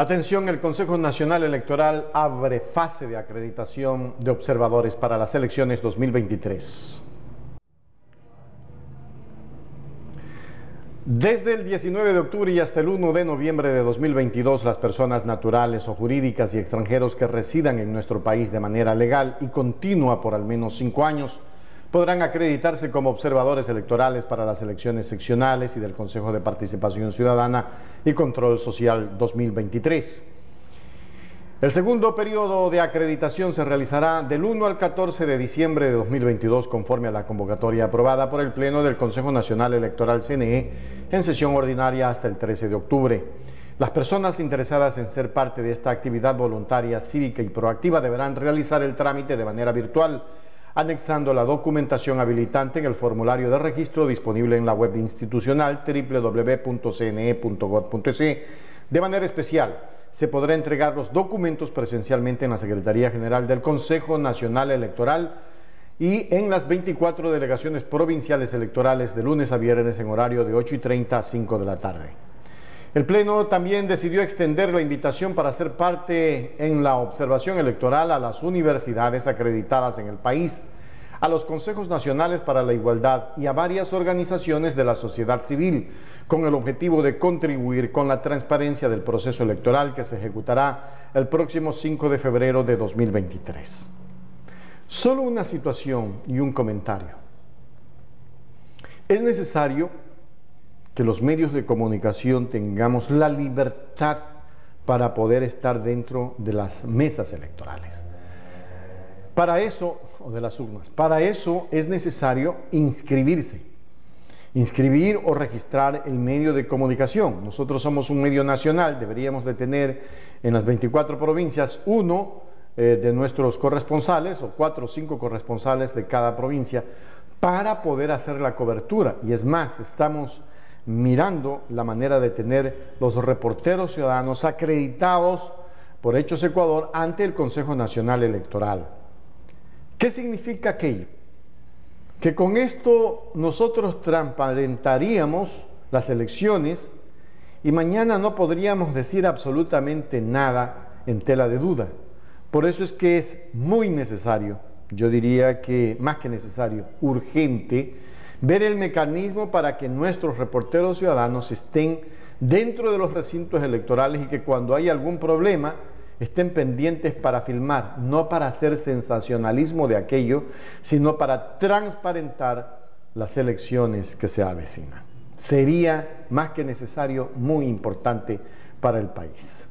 Atención, el Consejo Nacional Electoral abre fase de acreditación de observadores para las elecciones 2023. Desde el 19 de octubre y hasta el 1 de noviembre de 2022, las personas naturales o jurídicas y extranjeros que residan en nuestro país de manera legal y continua por al menos cinco años podrán acreditarse como observadores electorales para las elecciones seccionales y del Consejo de Participación Ciudadana y Control Social 2023. El segundo periodo de acreditación se realizará del 1 al 14 de diciembre de 2022 conforme a la convocatoria aprobada por el Pleno del Consejo Nacional Electoral CNE en sesión ordinaria hasta el 13 de octubre. Las personas interesadas en ser parte de esta actividad voluntaria, cívica y proactiva deberán realizar el trámite de manera virtual anexando la documentación habilitante en el formulario de registro disponible en la web institucional www.cne.gov.es. De manera especial, se podrá entregar los documentos presencialmente en la Secretaría General del Consejo Nacional Electoral y en las 24 delegaciones provinciales electorales de lunes a viernes en horario de 8 y 30 a 5 de la tarde. El Pleno también decidió extender la invitación para ser parte en la observación electoral a las universidades acreditadas en el país, a los consejos nacionales para la igualdad y a varias organizaciones de la sociedad civil, con el objetivo de contribuir con la transparencia del proceso electoral que se ejecutará el próximo 5 de febrero de 2023. Solo una situación y un comentario. Es necesario que los medios de comunicación tengamos la libertad para poder estar dentro de las mesas electorales. Para eso, o de las urnas, para eso es necesario inscribirse, inscribir o registrar el medio de comunicación. Nosotros somos un medio nacional, deberíamos de tener en las 24 provincias uno eh, de nuestros corresponsales o cuatro o cinco corresponsales de cada provincia para poder hacer la cobertura. Y es más, estamos mirando la manera de tener los reporteros ciudadanos acreditados por Hechos Ecuador ante el Consejo Nacional Electoral. ¿Qué significa aquello? Que con esto nosotros transparentaríamos las elecciones y mañana no podríamos decir absolutamente nada en tela de duda. Por eso es que es muy necesario, yo diría que más que necesario, urgente, ver el mecanismo para que nuestros reporteros ciudadanos estén dentro de los recintos electorales y que cuando hay algún problema estén pendientes para filmar, no para hacer sensacionalismo de aquello, sino para transparentar las elecciones que se avecinan. Sería más que necesario, muy importante para el país.